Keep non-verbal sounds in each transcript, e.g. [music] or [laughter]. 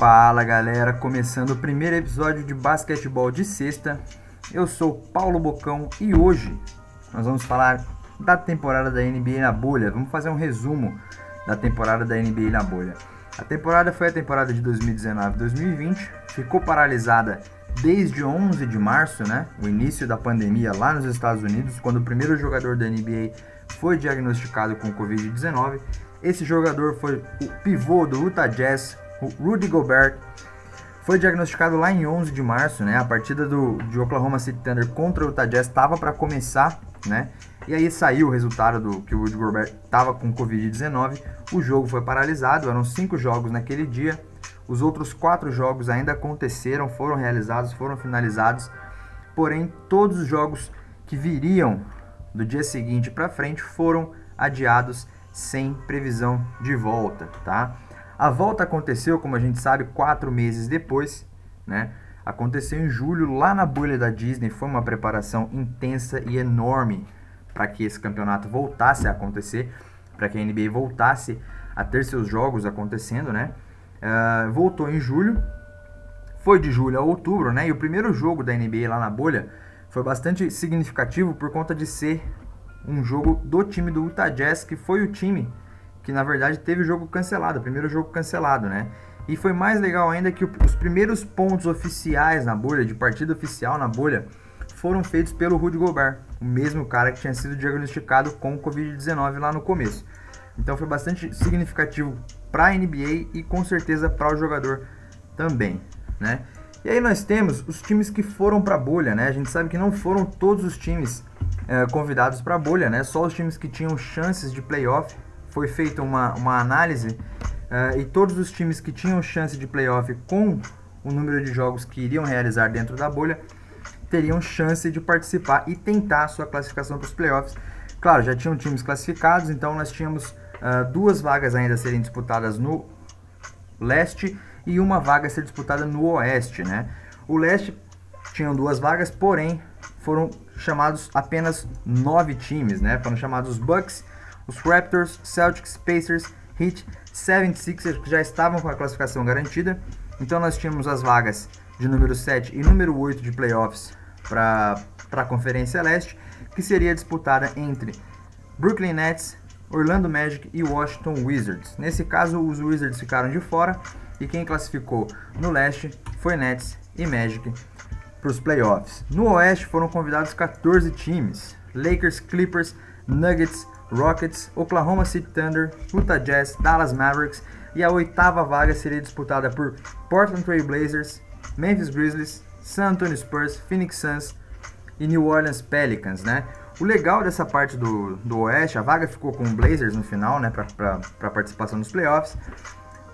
Fala galera, começando o primeiro episódio de basquetebol de sexta. Eu sou Paulo Bocão e hoje nós vamos falar da temporada da NBA na bolha. Vamos fazer um resumo da temporada da NBA na bolha. A temporada foi a temporada de 2019-2020, ficou paralisada desde 11 de março, né, o início da pandemia lá nos Estados Unidos, quando o primeiro jogador da NBA foi diagnosticado com Covid-19. Esse jogador foi o pivô do Utah Jazz, o Rudy Gobert foi diagnosticado lá em 11 de março, né? A partida do de Oklahoma City Thunder contra o Utah Jazz estava para começar, né? E aí saiu o resultado do que o Rudy Gobert estava com Covid-19. O jogo foi paralisado, eram cinco jogos naquele dia. Os outros quatro jogos ainda aconteceram, foram realizados, foram finalizados. Porém, todos os jogos que viriam do dia seguinte para frente foram adiados sem previsão de volta, tá? A volta aconteceu, como a gente sabe, quatro meses depois, né? Aconteceu em julho, lá na bolha da Disney. Foi uma preparação intensa e enorme para que esse campeonato voltasse a acontecer, para que a NBA voltasse a ter seus jogos acontecendo, né? Uh, voltou em julho, foi de julho a outubro, né? E o primeiro jogo da NBA lá na bolha foi bastante significativo por conta de ser um jogo do time do Utah Jazz, que foi o time que na verdade teve o jogo cancelado, o primeiro jogo cancelado, né? E foi mais legal ainda que os primeiros pontos oficiais na bolha, de partida oficial na bolha, foram feitos pelo Rudy Gobert, o mesmo cara que tinha sido diagnosticado com Covid-19 lá no começo. Então foi bastante significativo para a NBA e com certeza para o jogador também, né? E aí nós temos os times que foram para a bolha, né? A gente sabe que não foram todos os times é, convidados para a bolha, né? Só os times que tinham chances de playoff foi feita uma, uma análise uh, e todos os times que tinham chance de playoff com o número de jogos que iriam realizar dentro da bolha teriam chance de participar e tentar a sua classificação para os playoffs. Claro, já tinham times classificados, então nós tínhamos uh, duas vagas ainda a serem disputadas no leste e uma vaga a ser disputada no oeste, né? O leste tinham duas vagas, porém foram chamados apenas nove times, né? Foram chamados Bucks os Raptors, Celtics, Pacers, Heat, 76ers que já estavam com a classificação garantida. Então nós tínhamos as vagas de número 7 e número 8 de playoffs para a Conferência Leste, que seria disputada entre Brooklyn Nets, Orlando Magic e Washington Wizards. Nesse caso, os Wizards ficaram de fora e quem classificou no leste foi Nets e Magic para os playoffs. No oeste foram convidados 14 times: Lakers, Clippers, Nuggets, Rockets, Oklahoma City Thunder, Utah Jazz, Dallas Mavericks e a oitava vaga seria disputada por Portland Trail Blazers, Memphis Grizzlies, San Antonio Spurs, Phoenix Suns e New Orleans Pelicans, né? O legal dessa parte do, do Oeste, a vaga ficou com o Blazers no final, né, para participação nos playoffs.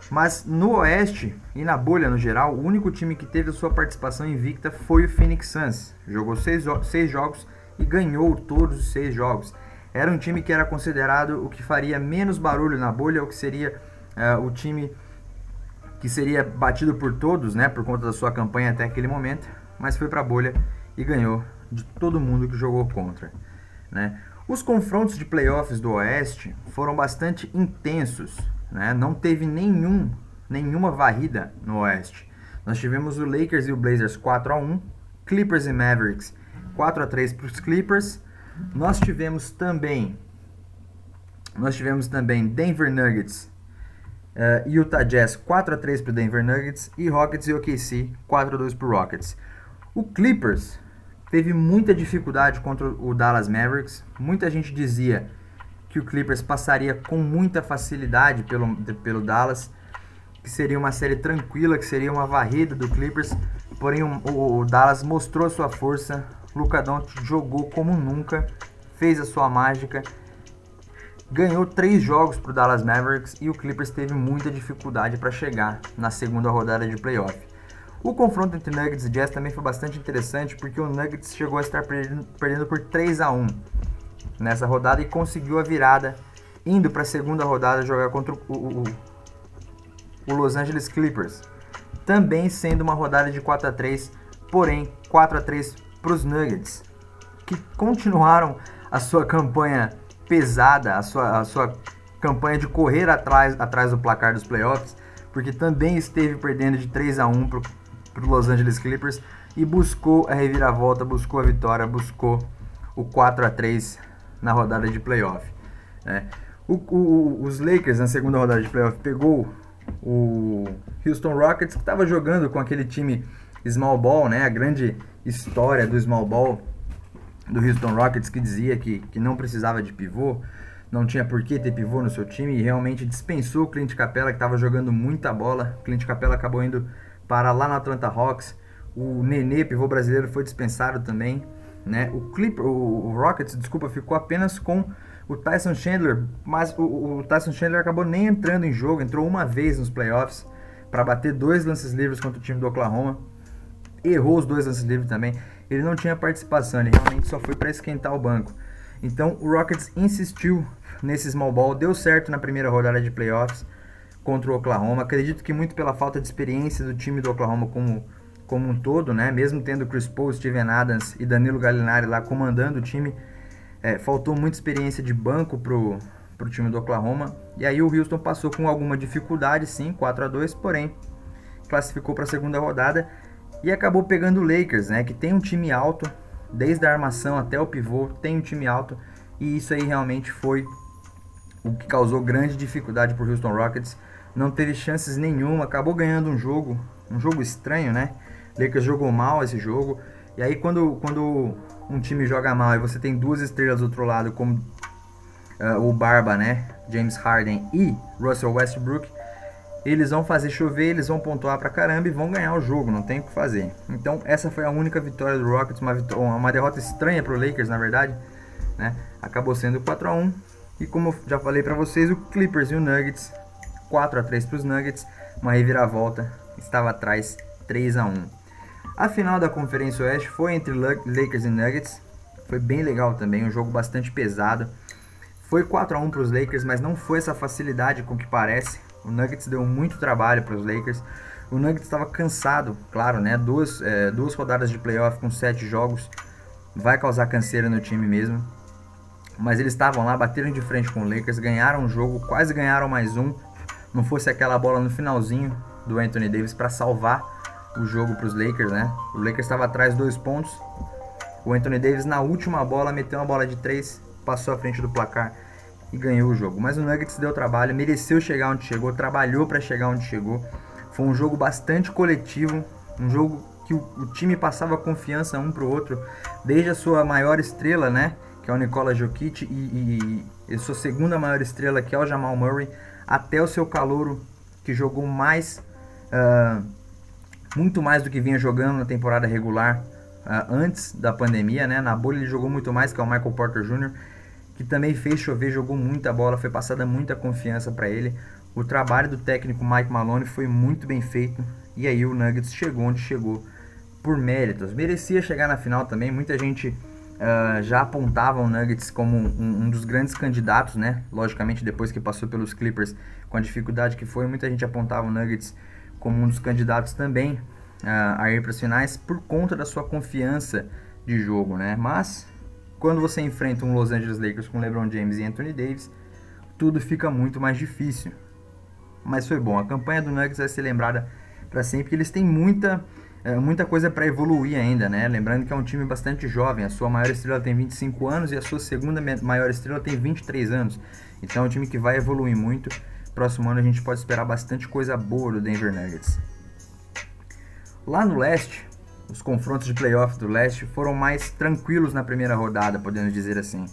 Mas no Oeste e na bolha no geral, o único time que teve a sua participação invicta foi o Phoenix Suns. Jogou seis, seis jogos e ganhou todos os seis jogos. Era um time que era considerado o que faria menos barulho na bolha, o que seria uh, o time que seria batido por todos, né, por conta da sua campanha até aquele momento, mas foi para a bolha e ganhou de todo mundo que jogou contra, né? Os confrontos de playoffs do Oeste foram bastante intensos, né? Não teve nenhum nenhuma varrida no Oeste. Nós tivemos o Lakers e o Blazers 4 a 1, Clippers e Mavericks 4 a 3 para os Clippers nós tivemos também nós tivemos também Denver Nuggets uh, Utah Jazz 4 a 3 para Denver Nuggets e Rockets e OKC 4 a 2 para Rockets. O Clippers teve muita dificuldade contra o Dallas Mavericks. Muita gente dizia que o Clippers passaria com muita facilidade pelo, pelo Dallas, que seria uma série tranquila, que seria uma varrida do Clippers. Porém, o, o Dallas mostrou sua força, Luca Doncic jogou como nunca, fez a sua mágica, ganhou três jogos para o Dallas Mavericks e o Clippers teve muita dificuldade para chegar na segunda rodada de playoff. O confronto entre Nuggets e Jazz também foi bastante interessante porque o Nuggets chegou a estar perdendo, por 3 a 1 nessa rodada e conseguiu a virada, indo para a segunda rodada jogar contra o, o, o Los Angeles Clippers, também sendo uma rodada de 4 a 3 porém 4 a 3 para os Nuggets, que continuaram a sua campanha pesada, a sua, a sua campanha de correr atrás, atrás do placar dos playoffs, porque também esteve perdendo de 3 a 1 para o Los Angeles Clippers e buscou a reviravolta, buscou a vitória, buscou o 4 a 3 na rodada de playoff. Né? O, o, os Lakers na segunda rodada de playoff pegou o Houston Rockets que estava jogando com aquele time small ball, né? A grande história do small ball do Houston Rockets que dizia que, que não precisava de pivô, não tinha por que ter pivô no seu time e realmente dispensou o Clint Capella que estava jogando muita bola. Clint Capella acabou indo para lá na Atlanta Hawks. O Nenê, pivô brasileiro, foi dispensado também. Né? O, Clipper, o, o Rockets, desculpa, ficou apenas com o Tyson Chandler, mas o, o, Tyson Chandler acabou nem entrando em jogo, entrou uma vez nos playoffs para bater dois lances livres contra o time do Oklahoma. Errou os dois lances livres também. Ele não tinha participação, ele realmente só foi para esquentar o banco. Então o Rockets insistiu nesse small ball, deu certo na primeira rodada de playoffs contra o Oklahoma. Acredito que muito pela falta de experiência do time do Oklahoma como, como um todo, né? Mesmo tendo Chris Paul, Steven Adams e Danilo Gallinari lá comandando o time, é, faltou muita experiência de banco pro, pro time do Oklahoma. E aí o Houston passou com alguma dificuldade, sim, 4 a 2 porém classificou para a segunda rodada e acabou pegando o Lakers, né? Que tem um time alto, desde a armação até o pivô, tem um time alto. E isso aí realmente foi o que causou grande dificuldade para o Houston Rockets. Não teve chances nenhuma, acabou ganhando um jogo, um jogo estranho, né? Lakers jogou mal esse jogo. E aí quando, quando um time joga mal e você tem duas estrelas do outro lado, como uh, o Barba, né? James Harden e Russell Westbrook, eles vão fazer chover, eles vão pontuar pra caramba e vão ganhar o jogo, não tem o que fazer. Então essa foi a única vitória do Rockets, uma, uma derrota estranha pro Lakers, na verdade, né? Acabou sendo 4 a 1 e como eu já falei para vocês, o Clippers e o Nuggets 4 a 3 para os Nuggets, uma reviravolta, estava atrás 3 a 1. A final da Conferência Oeste foi entre Lakers e Nuggets. Foi bem legal também, um jogo bastante pesado. Foi 4 a 1 para os Lakers, mas não foi essa facilidade com que parece. O Nuggets deu muito trabalho para os Lakers. O Nuggets estava cansado, claro, né? Duas, é, duas rodadas de playoff com sete jogos vai causar canseira no time mesmo. Mas eles estavam lá, bateram de frente com o Lakers, ganharam o jogo, quase ganharam mais um. Não fosse aquela bola no finalzinho do Anthony Davis para salvar o jogo para os Lakers, né? O Lakers estava atrás dois pontos. O Anthony Davis na última bola meteu uma bola de três, passou à frente do placar e ganhou o jogo. Mas o Nuggets deu trabalho, mereceu chegar onde chegou, trabalhou para chegar onde chegou. Foi um jogo bastante coletivo, um jogo que o, o time passava confiança um para o outro, desde a sua maior estrela, né? Que é o Nikola Jokic e, e, e sua segunda maior estrela, que é o Jamal Murray, até o seu calouro que jogou mais uh, muito mais do que vinha jogando na temporada regular uh, antes da pandemia, né? Na bolha ele jogou muito mais, que é o Michael Porter Jr., que também fez chover, jogou muita bola, foi passada muita confiança para ele. O trabalho do técnico Mike Malone foi muito bem feito e aí o Nuggets chegou onde chegou por méritos. Merecia chegar na final também, muita gente uh, já apontava o Nuggets como um, um, dos grandes candidatos, né? Logicamente, depois que passou pelos Clippers, com a dificuldade que foi, muita gente apontava o Nuggets como um dos candidatos também uh, a ir para as finais por conta da sua confiança de jogo, né? Mas quando você enfrenta um Los Angeles Lakers com LeBron James e Anthony Davis, tudo fica muito mais difícil. Mas foi bom. A campanha do Nuggets vai ser lembrada para sempre. Eles têm muita uh, muita coisa para evoluir ainda, né? Lembrando que é um time bastante jovem. A sua maior estrela tem 25 anos e a sua segunda maior estrela tem 23 anos. Então é um time que vai evoluir muito próximo ano a gente pode esperar bastante coisa boa do Denver Nuggets. Lá no leste, os confrontos de playoff do leste foram mais tranquilos na primeira rodada, podemos dizer assim.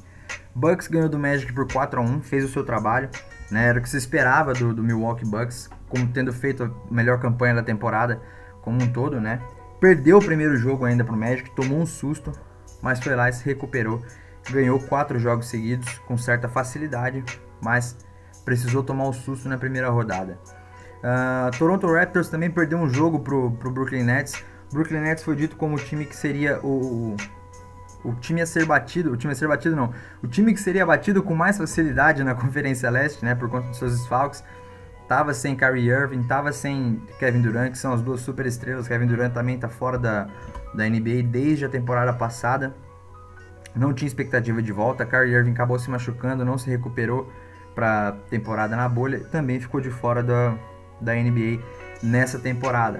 Bucks ganhou do Magic por 4 a 1 fez o seu trabalho, né? era o que se esperava do, do Milwaukee Bucks, como tendo feito a melhor campanha da temporada como um todo, né? Perdeu o primeiro jogo ainda pro Magic, tomou um susto, mas foi lá e se recuperou. Ganhou quatro jogos seguidos com certa facilidade, mas precisou tomar o susto na primeira rodada. Uh, Toronto Raptors também perdeu um jogo pro, pro Brooklyn Nets. Brooklyn Nets foi dito como o time que seria o, o time a ser batido, o time a ser batido não, o time que seria batido com mais facilidade na [laughs] Conferência Leste, né, por conta dos seus desfalques. Tava sem Kyrie Irving, tava sem Kevin Durant, que são as duas super estrelas. Kevin Durant também tá fora da, da NBA desde a temporada passada. Não tinha expectativa de volta. Kyrie Irving acabou se machucando, não se recuperou para temporada na bolha, também ficou de fora da, da NBA nessa temporada.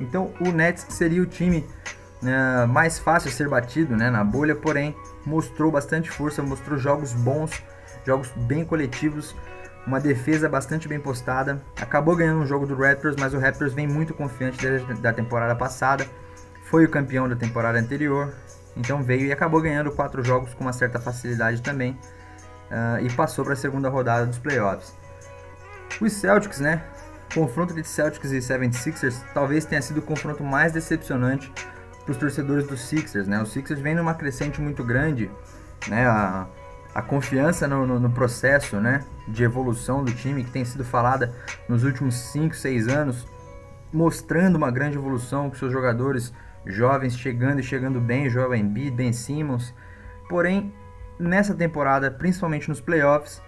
Então o Nets seria o time uh, mais fácil a ser batido né, na bolha, porém mostrou bastante força, mostrou jogos bons, jogos bem coletivos, uma defesa bastante bem postada. Acabou ganhando um jogo do Raptors, mas o Raptors vem muito confiante desde da temporada passada. Foi o campeão da temporada anterior, então veio e acabou ganhando quatro jogos com uma certa facilidade também uh, e passou para a segunda rodada dos playoffs. Os Celtics, né? Confronto de Celtics e 76ers talvez tenha sido o confronto mais decepcionante para os torcedores dos Sixers, né? Os Sixers vêm numa crescente muito grande, né? A, a confiança no, no, no, processo, né? De evolução do time que tem sido falada nos últimos 5, 6 anos, mostrando uma grande evolução com seus jogadores jovens chegando e chegando bem, Joel Embiid, Ben Simmons. Porém, nessa temporada, principalmente nos playoffs,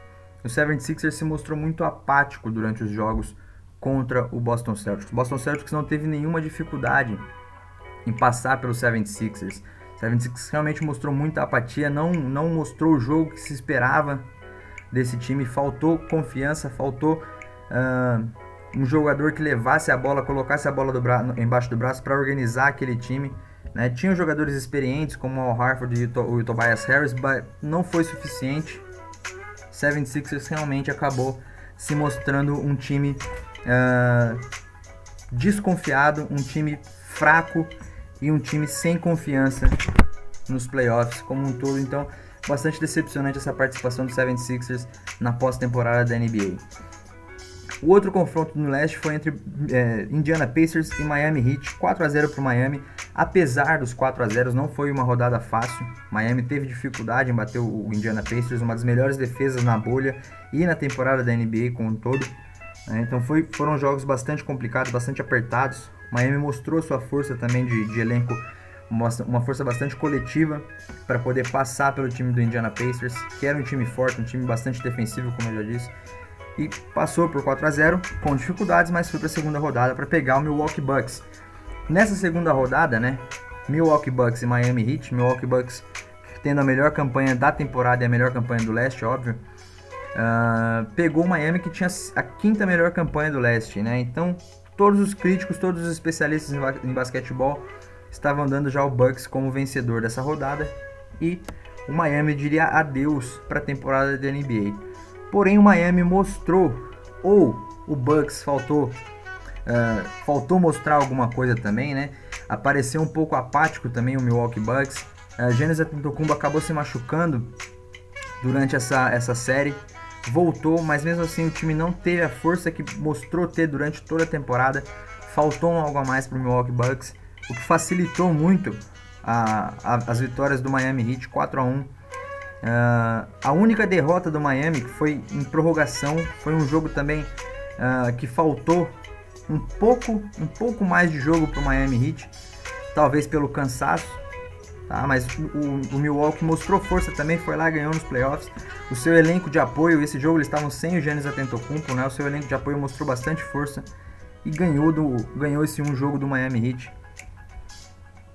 o 76ers se mostrou muito apático durante os jogos contra o Boston Celtics. O Boston Celtics não teve nenhuma dificuldade em passar pelo 76ers. O 76ers realmente mostrou muita apatia, não, não mostrou o jogo que se esperava desse time, faltou confiança, faltou uh, um jogador que levasse a bola, colocasse a bola do embaixo do braço para organizar aquele time. Né? Tinha jogadores experientes como o Harford e o, Tobias Harris, mas não foi suficiente. 76ers realmente acabou se mostrando um time uh, desconfiado, um time fraco e um time sem confiança nos playoffs como um todo. Então, bastante decepcionante essa participação do 76ers na pós-temporada da NBA. O outro confronto no leste foi entre é, Indiana Pacers e Miami Heat, 4 a 0 para o Miami. Apesar dos 4 a 0 não foi uma rodada fácil. Miami teve dificuldade em bater o Indiana Pacers, uma das melhores defesas na bolha e na temporada da NBA como um todo. Né? Então foi, foram jogos bastante complicados, bastante apertados. Miami mostrou sua força também de, de elenco, uma força bastante coletiva para poder passar pelo time do Indiana Pacers, que era um time forte, um time bastante defensivo, como eu já disse e passou por 4 a 0 com dificuldades, mas foi para a segunda rodada para pegar o Milwaukee Bucks. Nessa segunda rodada, né, Milwaukee Bucks e Miami Heat, Milwaukee Bucks tendo a melhor campanha da temporada e a melhor campanha do leste, óbvio, uh, pegou o Miami que tinha a quinta melhor campanha do leste, né? Então todos os críticos, todos os especialistas em basquetebol estavam dando já o Bucks como vencedor dessa rodada e o Miami diria adeus para a temporada da NBA. Porém, o Miami mostrou, ou o Bucks faltou, uh, faltou mostrar alguma coisa também, né? Apareceu um pouco apático também o Milwaukee Bucks. Uh, Giannis Antetokounmpo acabou se machucando durante essa, essa série. Voltou, mas mesmo assim o time não teve a força que mostrou ter durante toda a temporada. Faltou algo a mais para o Milwaukee Bucks, o que facilitou muito a, a, as vitórias do Miami Heat 4 a 1 Uh, a única derrota do Miami, que foi em prorrogação, foi um jogo também uh, que faltou um pouco, um pouco mais de jogo para o Miami Heat, talvez pelo cansaço, tá? mas o, o, Milwaukee mostrou força também, foi lá ganhou nos playoffs. O seu elenco de apoio, esse jogo eles estavam sem o Giannis Antetokounmpo, né? O seu elenco de apoio mostrou bastante força e ganhou, do, ganhou esse um jogo do Miami Heat.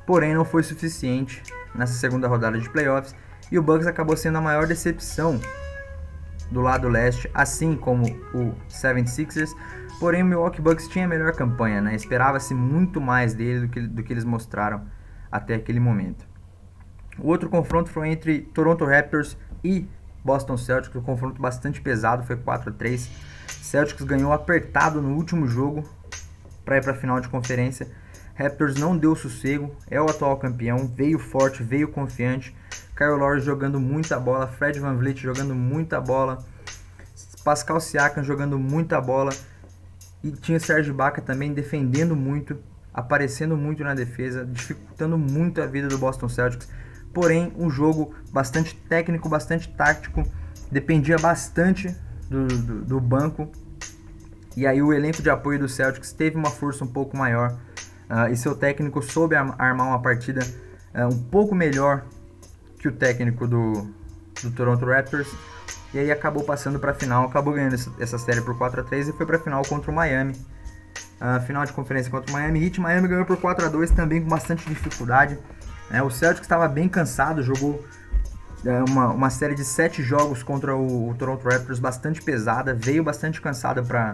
Porém, não foi suficiente nessa segunda rodada de playoffs e o Bucks acabou sendo a maior decepção do lado leste, assim como o 76ers. Porém, o Milwaukee Bucks tinha a melhor campanha, né? Esperava-se muito mais dele do que, do que eles mostraram até aquele momento. O outro confronto foi entre Toronto Raptors e Boston Celtics, um confronto bastante pesado, foi 4 a 3. Celtics ganhou apertado no último jogo para ir para a final de conferência. Raptors não deu sossego, é o atual campeão, veio forte, veio confiante. Kyle Lowry jogando muita bola, Fred Van Vliet jogando muita bola, Pascal Siakam jogando muita bola e tinha o Serge Ibaka também defendendo muito, aparecendo muito na defesa, dificultando muito a vida do Boston Celtics. Porém, um jogo bastante técnico, bastante tático, dependia bastante do, do, do banco. E aí o elenco de apoio do Celtics teve uma força um pouco maior uh, e seu técnico soube armar uma partida uh, um pouco melhor que o técnico do, do Toronto Raptors. E aí acabou passando para a final, acabou ganhando essa, série por 4 a 3 e foi para a final contra o Miami. Uh, final de conferência contra o Miami Heat. Miami ganhou por 4 a 2 também com bastante dificuldade. É, o Celtics estava bem cansado, jogou é, uma, uma série de 7 jogos contra o, o, Toronto Raptors bastante pesada, veio bastante cansada para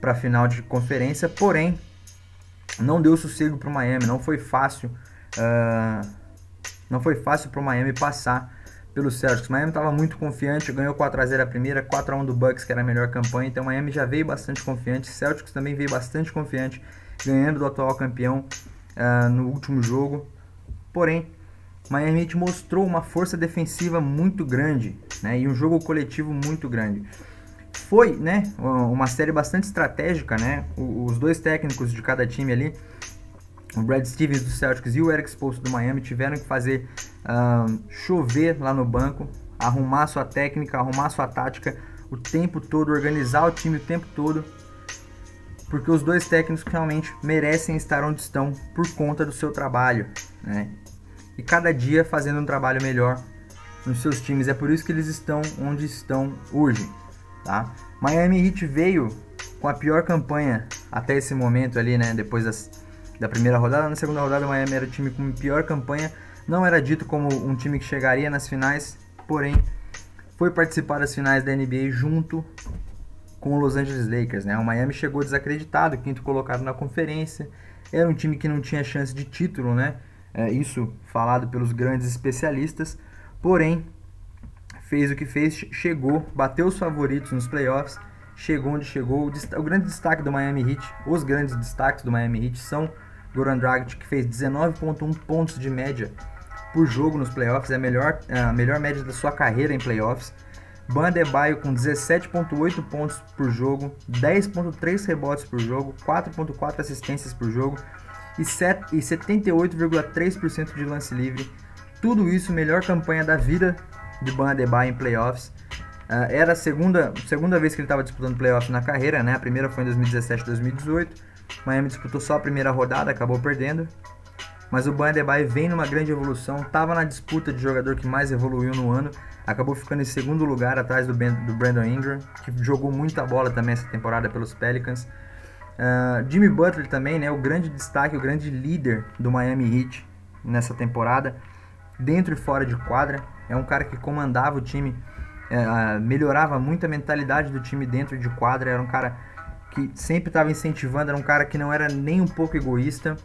para a final de conferência, porém não deu sossego para o Miami, não foi fácil, uh, não foi fácil para o Miami passar pelo Celtics. Miami estava muito confiante, ganhou 4 a 0 a primeira, 4 a 1 do Bucks que era a melhor campanha, então Miami já veio bastante confiante, Celtics também veio bastante confiante, ganhando do atual campeão uh, no último jogo. Porém, Miami Heat mostrou uma força defensiva muito grande, né, e um jogo coletivo muito grande foi, né, uma série bastante estratégica, né? Os dois técnicos de cada time ali, o Brad Stevens do Celtics e o Eric Spoelstra do Miami tiveram que fazer uh, chover lá no banco, arrumar sua técnica, arrumar sua tática o tempo todo, organizar o time o tempo todo, porque os dois técnicos realmente merecem estar onde estão por conta do seu trabalho, né? E cada dia fazendo um trabalho melhor nos seus times. É por isso que eles estão onde estão hoje. Tá? Miami Heat veio com a pior campanha até esse momento ali, né? Depois das, da primeira rodada. Na segunda rodada, o Miami era o time com pior campanha. Não era dito como um time que chegaria nas finais, porém foi participar das finais da NBA junto com o Los Angeles Lakers, né? O Miami chegou desacreditado, quinto colocado na conferência. Era um time que não tinha chance de título, né? É, isso falado pelos grandes especialistas. Porém, fez o que fez, chegou, bateu os favoritos nos playoffs, chegou onde chegou. O, grande destaque do Miami Heat, os grandes destaques do Miami Heat são Goran Dragic, que fez 19.1 pontos de média por jogo nos playoffs, é a melhor, é a melhor média da sua carreira em playoffs. Ban Adebayo com 17.8 pontos por jogo, 10.3 rebotes por jogo, 4.4 assistências por jogo e 78,3% de lance livre. Tudo isso melhor campanha da vida de Ban Adebayo em playoffs. Uh, era a segunda, segunda vez que ele estava disputando playoffs na carreira, né? A primeira foi em 2017 2018. Miami disputou só a primeira rodada, acabou perdendo. Mas o Ban Adebayo vem numa grande evolução, estava na disputa de jogador que mais evoluiu no ano, acabou ficando em segundo lugar atrás do, ben, do Brandon Ingram, que jogou muita bola também essa temporada pelos Pelicans. Uh, Jimmy Butler também, né? O grande destaque, o grande líder do Miami Heat nessa temporada, dentro e fora de quadra. É um cara que comandava o time, é, melhorava muito a mentalidade do time dentro de quadra. Era um cara que sempre estava incentivando, era um cara que não era nem um pouco egoísta.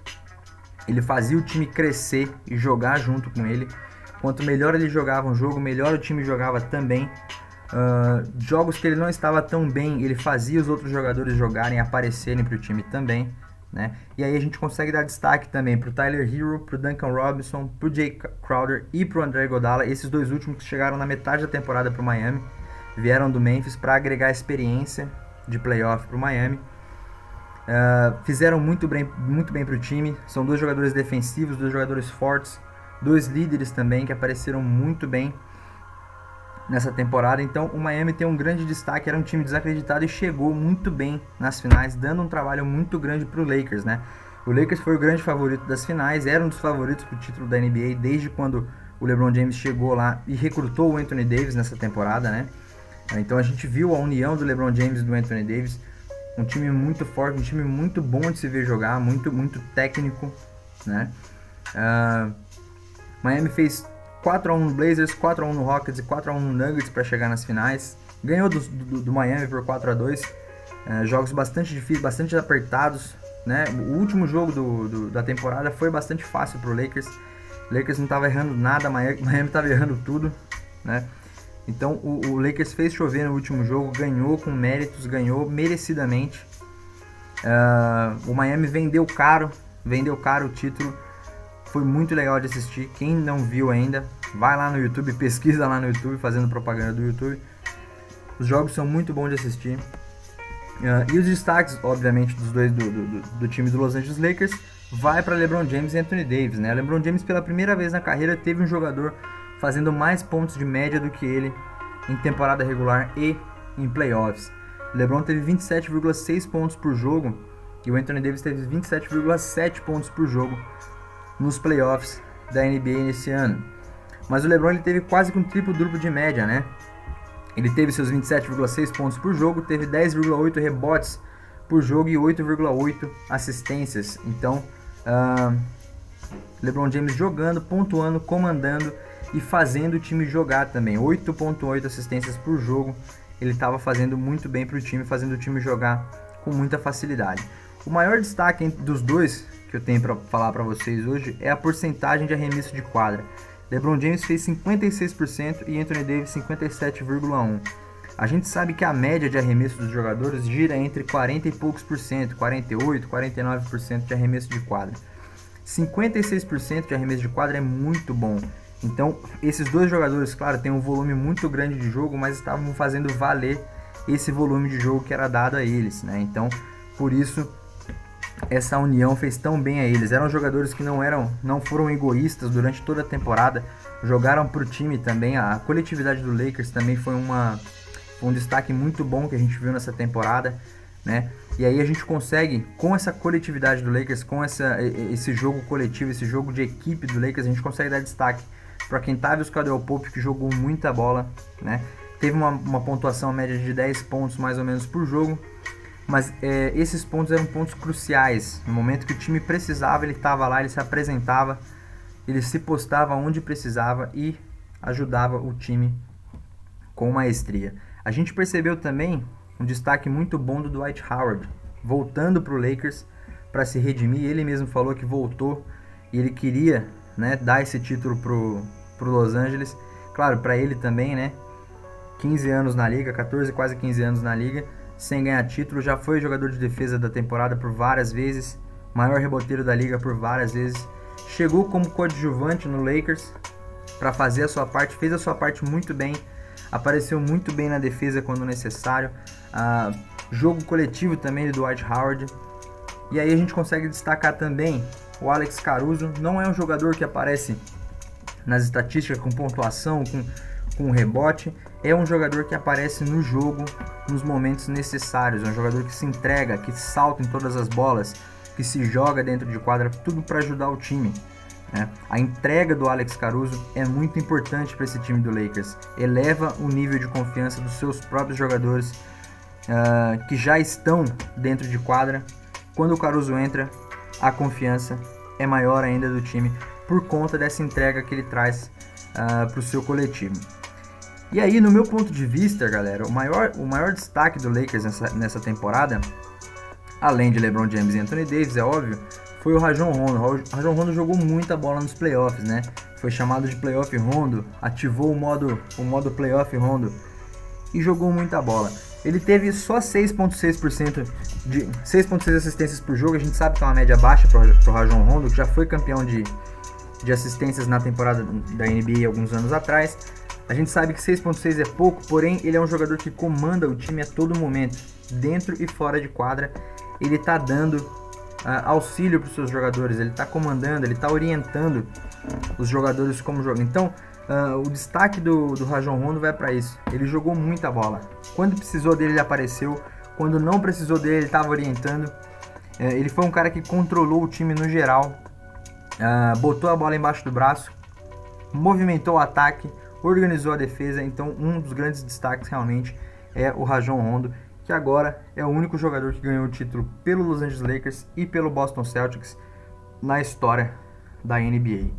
Ele fazia o time crescer e jogar junto com ele. Quanto melhor ele jogava um jogo, melhor o time jogava também. Uh, jogos que ele não estava tão bem, ele fazia os outros jogadores jogarem, aparecerem para o time também. Né? E aí a gente consegue dar destaque também para o Tyler Hero, para o Duncan Robinson, para o Jay Crowder e para o André Godala, esses dois últimos que chegaram na metade da temporada para o Miami, vieram do Memphis para agregar experiência de playoff para o Miami. Uh, fizeram muito bem, muito bem para o time, são dois jogadores defensivos, dois jogadores fortes, dois líderes também que apareceram muito bem nessa temporada. Então o Miami tem um grande destaque, era um time desacreditado e chegou muito bem nas finais, dando um trabalho muito grande para o Lakers, né? O Lakers foi o grande favorito das finais, era um dos favoritos para o título da NBA desde quando o LeBron James chegou lá e recrutou o Anthony Davis nessa temporada, né? Então a gente viu a união do LeBron James e do Anthony Davis, um time muito forte, um time muito bom de se ver jogar, muito muito técnico, né? Uh, Miami fez 4x1 no Blazers, 4x1 no Rockets e 4x1 no Nuggets para chegar nas finais. Ganhou do, do, do Miami por 4x2. É, jogos bastante difíceis, bastante apertados. Né? O último jogo do, do, da temporada foi bastante fácil para o Lakers. Lakers não estava errando nada, [laughs] Miami estava errando tudo. Né? Então o, o, Lakers fez chover no último jogo, ganhou com méritos, ganhou merecidamente. Uh, o Miami vendeu caro, vendeu caro o título. Foi muito legal de assistir. Quem não viu ainda, vai lá no YouTube, [laughs] pesquisa lá no YouTube, fazendo propaganda do YouTube. Os jogos são muito bons de assistir. Uh, e os destaques, obviamente, dos dois do, do, do, time do Los Angeles Lakers vai para LeBron James e Anthony Davis. Né? LeBron James, pela primeira vez na carreira, teve um jogador fazendo mais pontos de média do que ele em temporada regular e em playoffs. LeBron teve 27,6 pontos por jogo e o Anthony Davis teve 27,7 pontos por jogo nos playoffs da NBA nesse ano. Mas o LeBron ele teve quase que um triplo duplo de média, né? Ele teve seus 27,6 pontos por jogo, teve 10,8 rebotes por jogo e 8,8 assistências. Então, uh, LeBron James jogando, pontuando, comandando e fazendo o time jogar também. 8,8 assistências por jogo. Ele estava fazendo muito bem para o time, fazendo o time jogar com muita facilidade. O maior destaque dos dois que eu tenho para falar para vocês hoje é a porcentagem de arremesso de quadra. LeBron James fez 56% e Anthony Davis 57,1%. A gente sabe que a média de arremesso dos jogadores gira entre 40 e poucos por cento, 48, 49% de arremesso de quadra. 56% de arremesso de quadra é muito bom. Então, esses dois jogadores, claro, têm um volume muito grande de jogo, mas estavam fazendo valer esse volume de jogo que era dado a eles, né? Então, por isso essa união fez tão bem a eles. Eram jogadores que não eram, não foram egoístas durante toda a temporada, jogaram para o time também. A coletividade do Lakers também foi uma um destaque muito bom que a gente viu nessa temporada, né? E aí a gente consegue, com essa coletividade do Lakers, com essa, esse jogo coletivo, esse jogo de equipe do Lakers, a gente consegue dar destaque para quem Quintavious Caldwell Pope, que jogou muita bola, né? Teve uma, uma pontuação média de 10 pontos mais ou menos por jogo, mas é, esses pontos eram pontos cruciais. No momento que o time precisava, ele estava lá, ele se apresentava, ele se postava onde precisava e ajudava o time com maestria. A gente percebeu também um destaque muito bom do Dwight Howard, voltando para o Lakers para se redimir. Ele mesmo falou que voltou e ele queria né, dar esse título pro, pro Los Angeles. Claro, para ele também, né? 15 anos na liga, 14, quase 15 anos na liga, sem ganhar título. Já foi jogador de defesa da temporada por várias vezes, maior reboteiro da liga por várias vezes. Chegou como coadjuvante no Lakers para fazer a sua parte, fez a sua parte muito bem, apareceu muito bem na defesa quando necessário. Uh, jogo coletivo também do Dwight Howard. E aí a gente consegue destacar também o Alex Caruso. Não é um jogador que aparece nas estatísticas com pontuação, com, com rebote. É um jogador que aparece no jogo nos momentos necessários. É um jogador que se entrega, que salta em todas as bolas, que se joga dentro de quadra, tudo para ajudar o time. Né? A entrega do Alex Caruso é muito importante para esse time do Lakers. Eleva o nível de confiança dos seus próprios jogadores uh, que já estão dentro de quadra. Quando o Caruso entra, a confiança é maior ainda do time por conta dessa entrega que ele traz uh, para o seu coletivo. E aí, no meu ponto de vista, galera, o maior, o maior destaque do Lakers nessa, nessa temporada, além de LeBron James e Anthony Davis, é óbvio, foi o Rajon Rondo. O Rajon Rondo jogou muita bola nos playoffs, né? Foi chamado de playoff Rondo, ativou o modo, o modo playoff Rondo e jogou muita bola. Ele teve só 6.6% de 6.6 assistências por jogo. A gente sabe que é uma média baixa para o Rajon Rondo, que já foi campeão de, de assistências na temporada da NBA alguns anos atrás. A gente sabe que 6.6 é pouco, porém ele é um jogador que comanda o time a todo momento, dentro e fora de quadra. Ele está dando uh, auxílio para os seus jogadores, ele está comandando, ele está orientando os jogadores como jogam. Então, Uh, o destaque do, do Rajon Rondo vai para isso. Ele jogou muita bola. Quando precisou dele, ele apareceu. Quando não precisou dele, ele estava orientando. Uh, ele foi um cara que controlou o time no geral. Uh, botou a bola embaixo do braço. Movimentou o ataque. Organizou a defesa. Então, um dos grandes destaques realmente é o Rajon Rondo. Que agora é o único jogador que ganhou o título pelo Los Angeles Lakers e pelo Boston Celtics na história da NBA.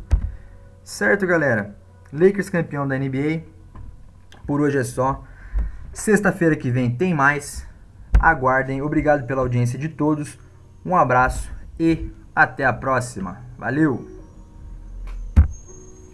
Certo, galera? Lakers campeão da NBA. Por hoje é só. Sexta-feira que vem tem mais. Aguardem. Obrigado pela audiência de todos. Um abraço e até a próxima. Valeu!